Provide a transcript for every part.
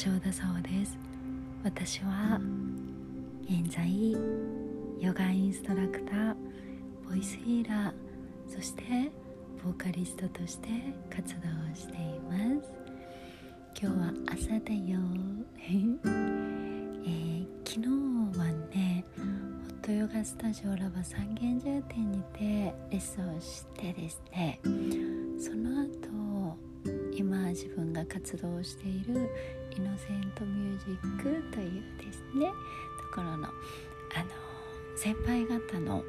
正田沙央です。私は現在ヨガインストラクターボイスヒーラーそしてボーカリストとして活動をしています。今日は朝だよ、えー、昨日はねホットヨガスタジオラバ三軒茶屋店にてレッスンをしてですねその後今自分が活動しているイノセントミュージックというですねところのあの先輩方の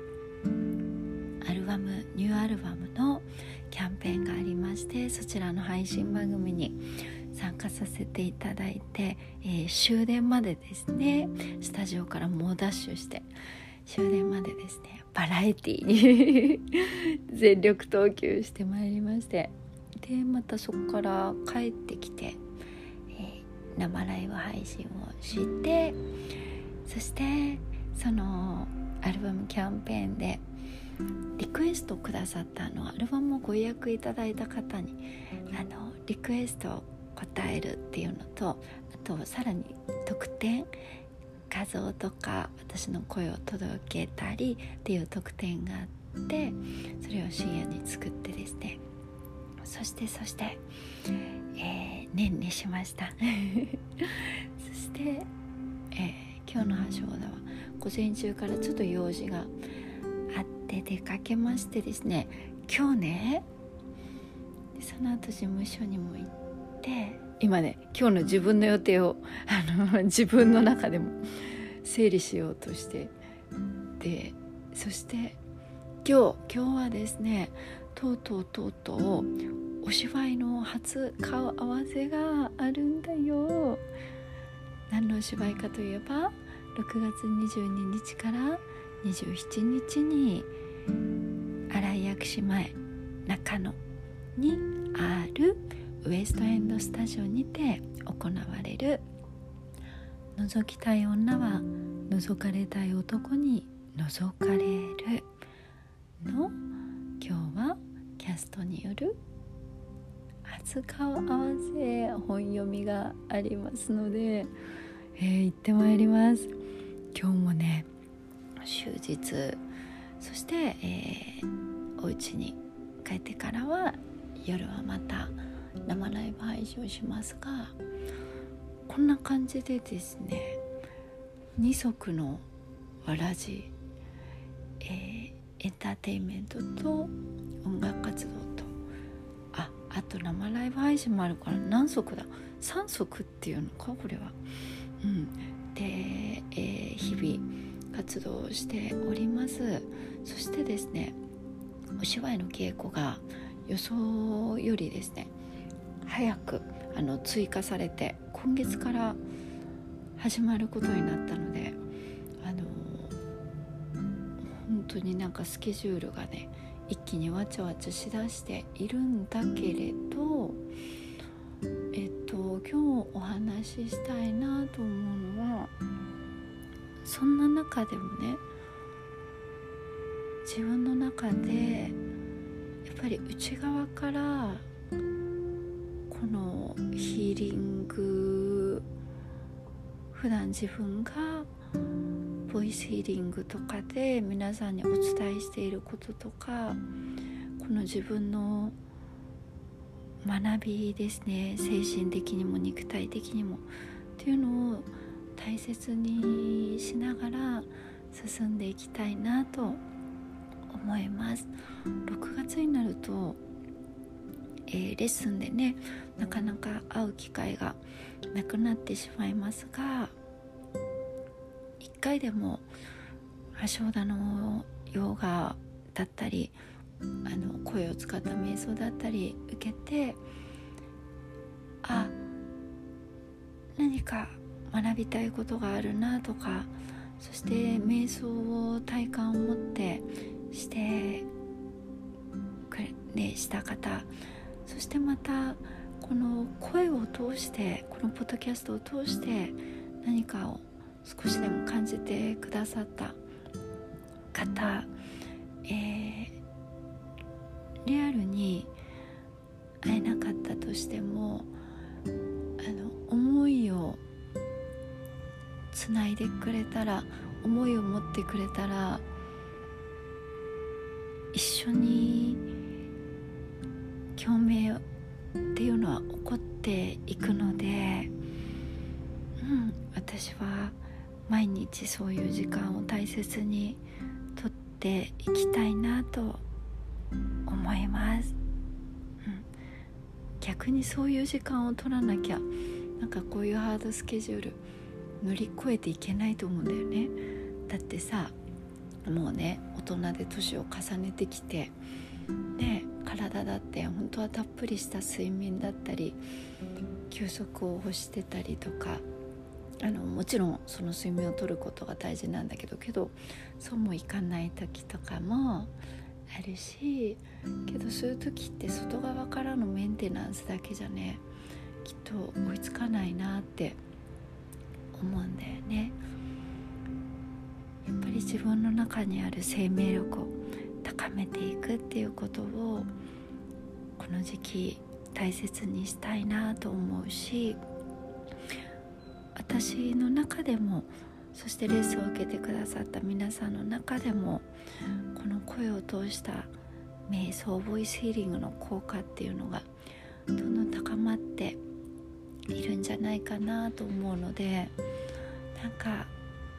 アルバムニューアルバムのキャンペーンがありましてそちらの配信番組に参加させていただいて、えー、終電までですねスタジオから猛ダッシュして終電までですねバラエティーに 全力投球してまいりましてでまたそこから帰ってきて、生ライブ配信をしてそしてそのアルバムキャンペーンでリクエストくださったのアルバムをご予約いただいた方にあのリクエストを答えるっていうのとあとさらに特典画像とか私の声を届けたりっていう特典があってそれを深夜に作ってですねそしてそして、えー、念にしました。そして、えー、今日の橋小田は午前中からちょっと用事があって出かけましてですね。今日ねその後事務所にも行って今ね今日の自分の予定をあの自分の中でも整理しようとしてでそして今日今日はですねとうとうとうとうお芝居の初顔合わせがあるんだよ。何のお芝居かといえば6月22日から27日に新井薬師前中野にあるウエストエンドスタジオにて行われる「覗きたい女は覗かれたい男に覗かれる」のャストによる初顔合わせ本読みがありますので、えー、行ってまいります。今日もね終日そして、えー、お家に帰ってからは夜はまた生ライブ配信をしますがこんな感じでですね二足のわらじ、えー、エンターテインメントと音楽活動と。ああと生ライブ配信もあるから何足だ？3足っていうのかこれは。うん、で、えー、日々活動しております。そしてですねお芝居の稽古が予想よりですね早くあの追加されて今月から始まることになったので当になんかスケジュールがね一気にわちゃわちゃしだしているんだけれどえっと今日お話ししたいなと思うのはそんな中でもね自分の中でやっぱり内側からこのヒーリング普段自分がボイスヒーリングとかで皆さんにお伝えしていることとかこの自分の学びですね。精神的にも肉体的にも。っていうのを大切にしながら進んでいきたいなと思います。6月になるとえー、レッスンでねなかなか会う機会がなくなってしまいますが回でも橋田のヨガだったりあの声を使った瞑想だったり受けてあ何か学びたいことがあるなとかそして瞑想を体感を持ってしてくれ、ね、した方そしてまたこの声を通してこのポッドキャストを通して何かを少しでも感じてくださった方、えー、リアルに会えなかったとしてもあの思いをつないでくれたら思いを持ってくれたら一緒に共鳴っていうのは起こっていくので、うん、私は毎日そういう時間を大切にとっていきたいなと思います、うん、逆にそういう時間を取らなきゃなんかこういうハードスケジュール乗り越えていけないと思うんだよね。だってさもうね大人で年を重ねてきてね体だって本当はたっぷりした睡眠だったり休息を欲してたりとかあのもちろんその睡眠をとることが大事なんだけどけどそうもいかない時とかもあるしけどそういう時って外側からのメンテナンスだけじゃねきっと追いつかないなって思うんだよね。やっぱり自分の中にある生命力を高めていくっていうことをこの時期大切にしたいなと思うし私の中でもそしてレッスンを受けてくださった皆さんの中でもこの声を通した瞑想ボイスヒーリングの効果っていうのがどんどん高まっているんじゃないかなと思うのでなんか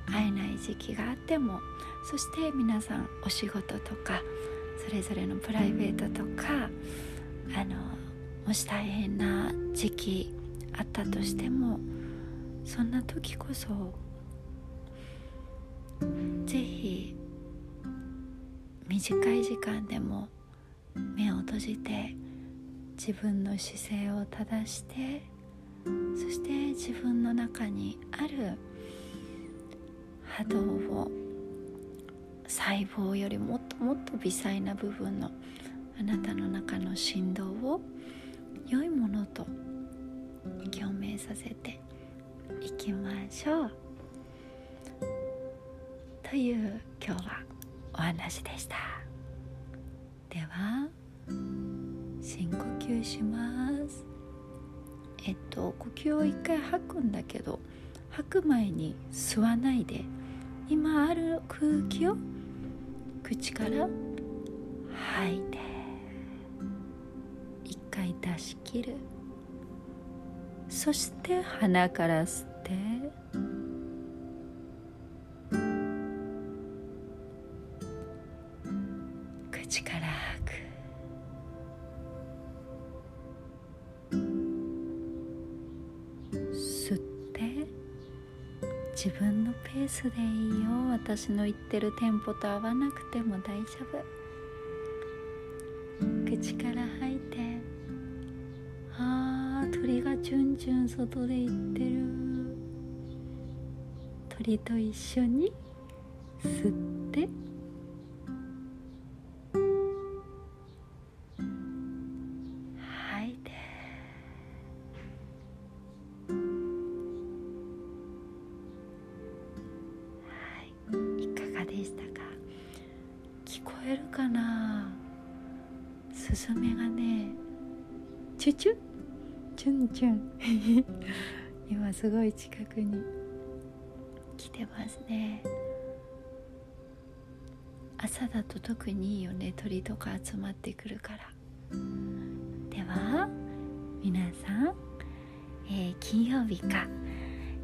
会えない時期があってもそして皆さんお仕事とかそれぞれのプライベートとかあのもし大変な時期あったとしてもそんな時こそぜひ短い時間でも目を閉じて自分の姿勢を正してそして自分の中にある波動を細胞よりもっともっと微細な部分のあなたの中の振動を良いものと共鳴させていきましょう。という今日はお話でした。では深呼吸します。えっと呼吸を一回吐くんだけど吐く前に吸わないで今ある空気を口から吐いて一回出し切る。そして鼻から吸って。口から吐く。吸って。自分のペースでいいよ。私の言ってるテンポと合わなくても大丈夫。口から吐いて。チュンチュン外で行ってる鳥と一緒に吸って。吐いて。はい。いかがでしたか？聞こえるかな？スズメがねチュチュ。チュンチュン。今すごい近くに。来てますね。朝だと特にいいよね。鳥とか集まってくるから。では皆さん、えー、金曜日か。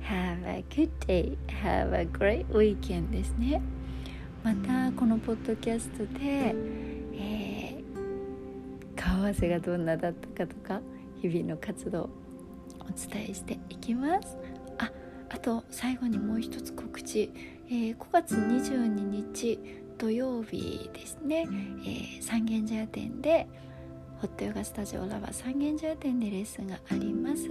Have a good day. Have a great weekend ですね。またこのポッドキャストでえ顔合わせがどんなだったかとか日々の活動お伝えしていきます。ああと最後にもう一つ告知、えー、5月22日土曜日ですね、えー、三軒茶屋店でホットヨガスタジオラバ三軒茶屋店でレッスンがあります。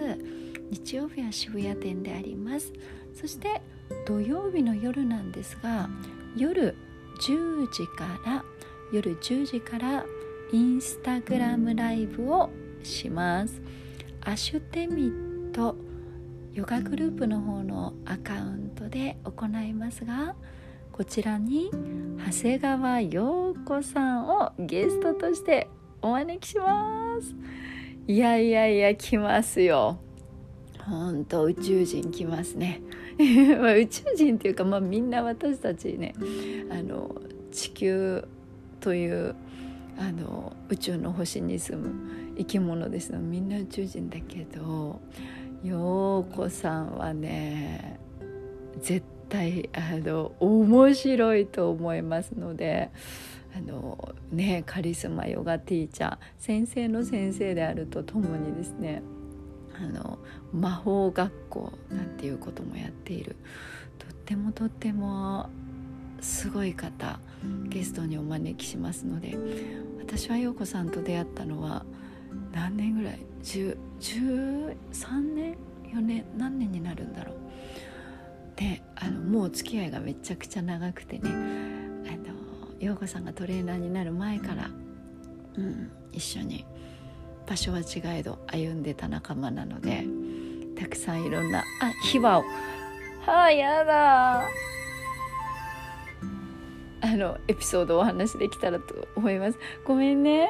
日曜日は渋谷店であります。そして土曜日の夜なんですが夜10時から夜10時からインスタグラムライブをします。アシュテミットヨガグループの方のアカウントで行いますがこちらに長谷川陽子さんをゲストとしてお招きします。いやいやいや来ますよ。ほんと宇宙人来ますね。まあ宇宙人っていうか、まあ、みんな私たちねあの地球というあの宇宙の星に住む生き物ですの。みんな宇宙人だけど陽子さんはね絶対あの面白いと思いますのであのねカリスマヨガティーチャー先生の先生であるとともにですねあの魔法学校なんていうこともやっている。とってもとってもすごい方ゲストにお招きしますので私は陽子さんと出会ったのは何年ぐらい？13年？4年？何年になるんだろう？であのもう付き合いがめちゃくちゃ長くてね。あの陽子さんがトレーナーになる前から、うん、一緒に場所は違えど歩んでた仲間なのでたくさんいろんなあ秘話を。はあやだあのエピソードをお話しできたらと思います。ごめんね。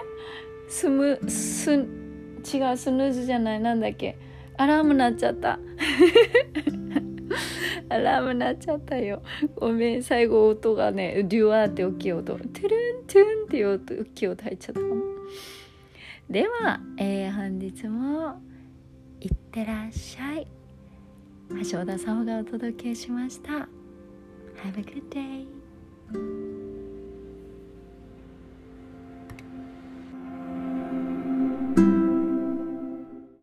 スムス違うスヌーズじゃないなんだっけ？アラーム鳴っちゃった。アラーム鳴っちゃったよ。ごめん最後音がねデュアーって大きい音。トゥルントゥンっていう大きい音入っちゃったかも。では、えー、本日もいってらっしゃい。橋田沙穂がお届けしました。Have a good day